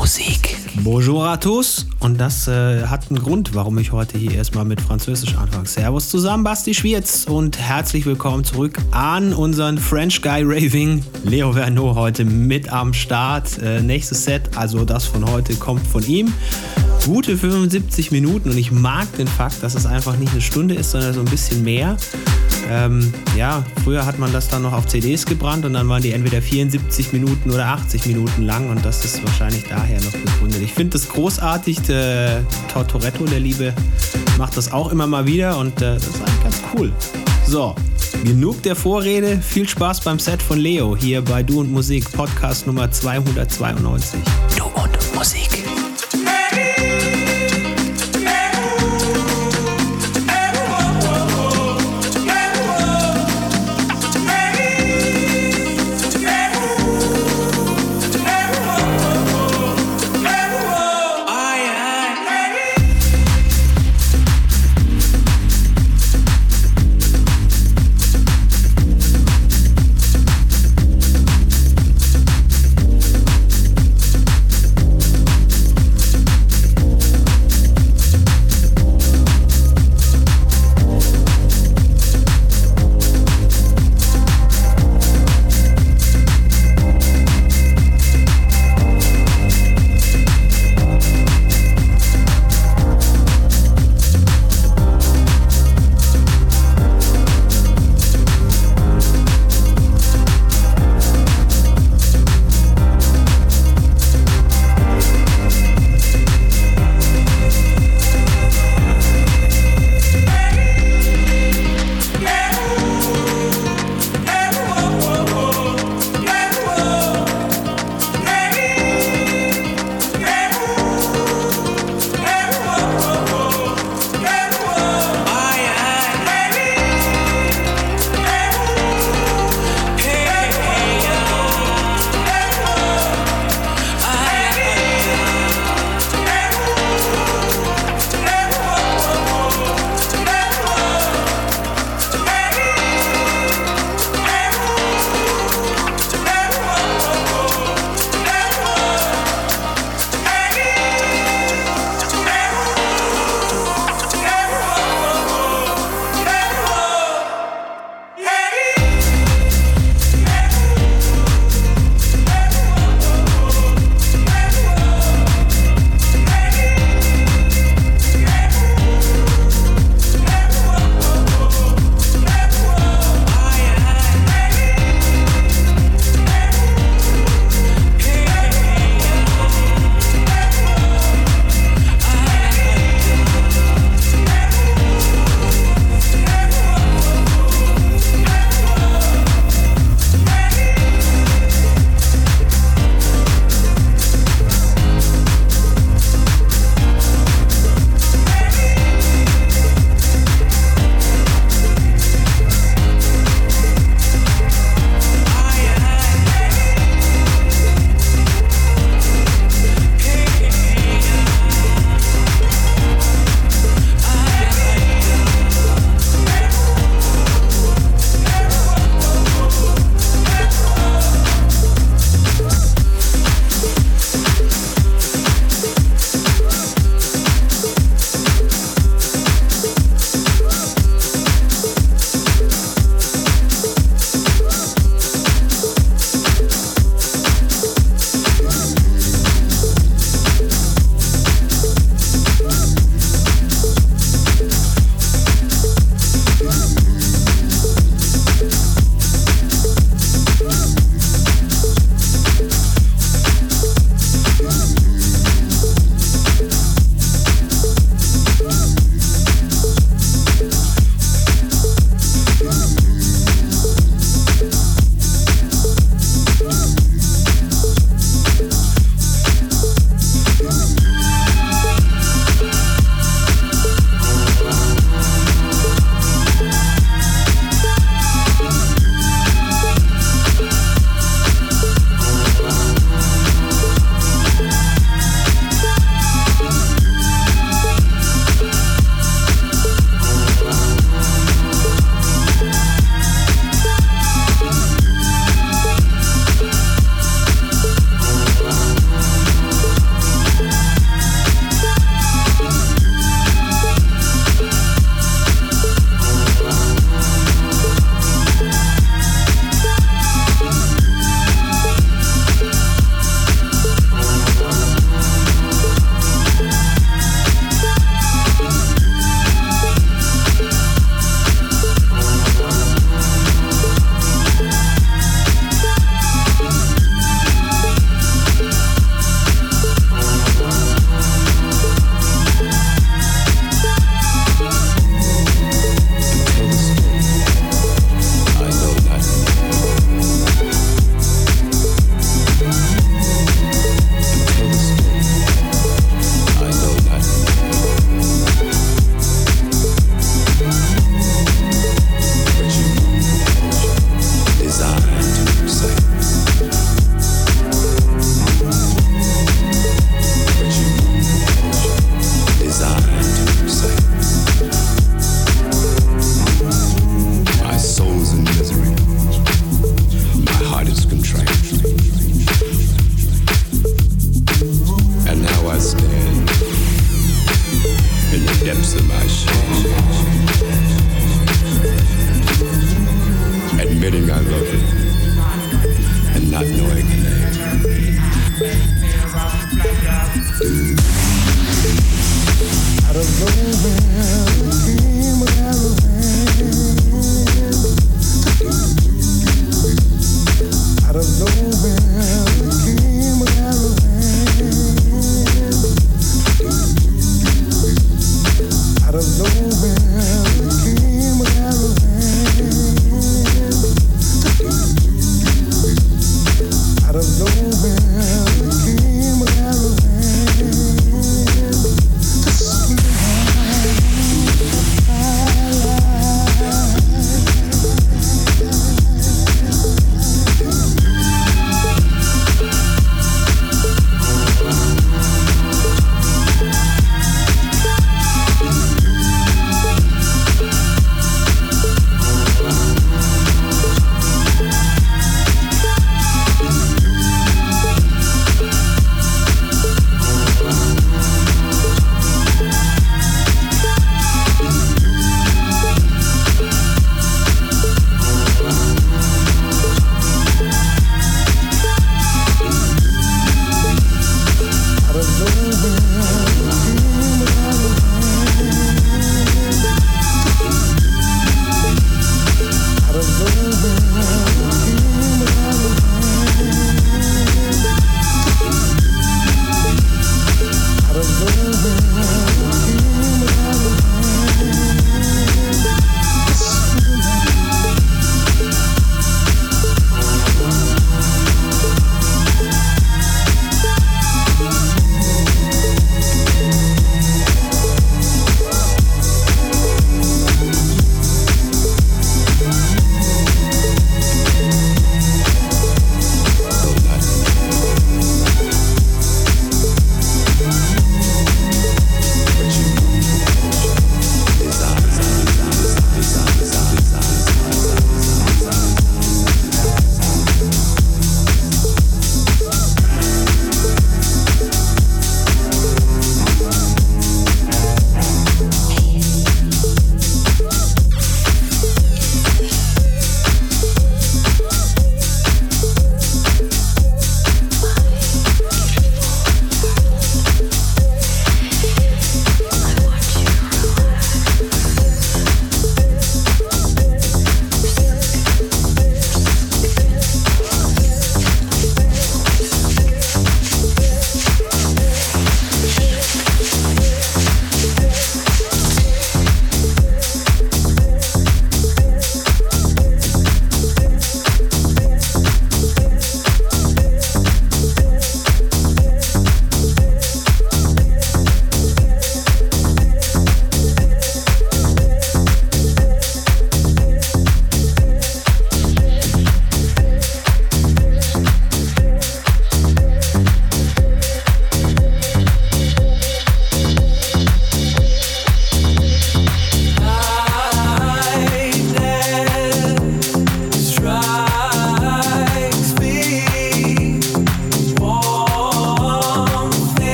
Musik. Bonjour à tous. Und das äh, hat einen Grund, warum ich heute hier erstmal mit Französisch anfange. Servus zusammen, Basti Schwierz und herzlich willkommen zurück an unseren French Guy Raving. Leo Verneau heute mit am Start. Äh, nächstes Set, also das von heute, kommt von ihm. Gute 75 Minuten und ich mag den Fakt, dass es einfach nicht eine Stunde ist, sondern so ein bisschen mehr. Ähm, ja, früher hat man das dann noch auf CDs gebrannt und dann waren die entweder 74 Minuten oder 80 Minuten lang und das ist wahrscheinlich daher noch begründet. Ich finde das großartig. Der Tortoretto, der Liebe, macht das auch immer mal wieder und äh, das ist eigentlich ganz cool. So, genug der Vorrede. Viel Spaß beim Set von Leo hier bei Du und Musik, Podcast Nummer 292. Du und Musik.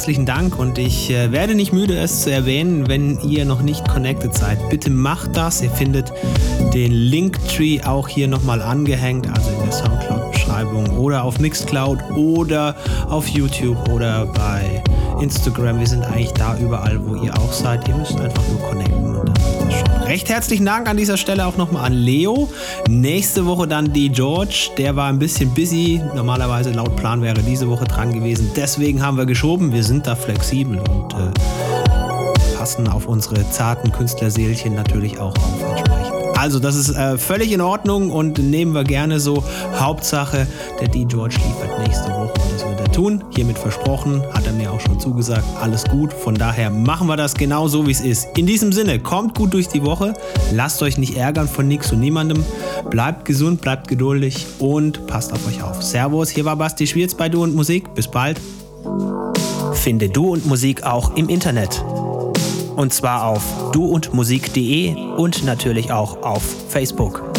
Herzlichen Dank und ich äh, werde nicht müde, es zu erwähnen, wenn ihr noch nicht connected seid. Bitte macht das. Ihr findet den Linktree auch hier nochmal angehängt, also in der Soundcloud-Beschreibung oder auf Mixcloud oder auf YouTube oder bei Instagram. Wir sind eigentlich da überall, wo ihr auch seid. Ihr müsst einfach nur connecten und dann ist das schon. Recht herzlichen Dank an dieser Stelle auch nochmal an Leo. Nächste Woche dann die George. Der war ein bisschen busy. Normalerweise laut Plan wäre diese Woche dran gewesen. Deswegen haben wir geschoben. Wir sind da flexibel und äh, passen auf unsere zarten Künstlerseelchen natürlich auch auf. Also das ist äh, völlig in Ordnung und nehmen wir gerne so. Hauptsache, der D. George liefert nächste Woche das wird er tun. Hiermit versprochen, hat er mir auch schon zugesagt. Alles gut. Von daher machen wir das genau so, wie es ist. In diesem Sinne, kommt gut durch die Woche. Lasst euch nicht ärgern von nix und niemandem. Bleibt gesund, bleibt geduldig und passt auf euch auf. Servus, hier war Basti Schwierz bei Du und Musik. Bis bald. Finde Du und Musik auch im Internet. Und zwar auf duundmusik.de und natürlich auch auf Facebook.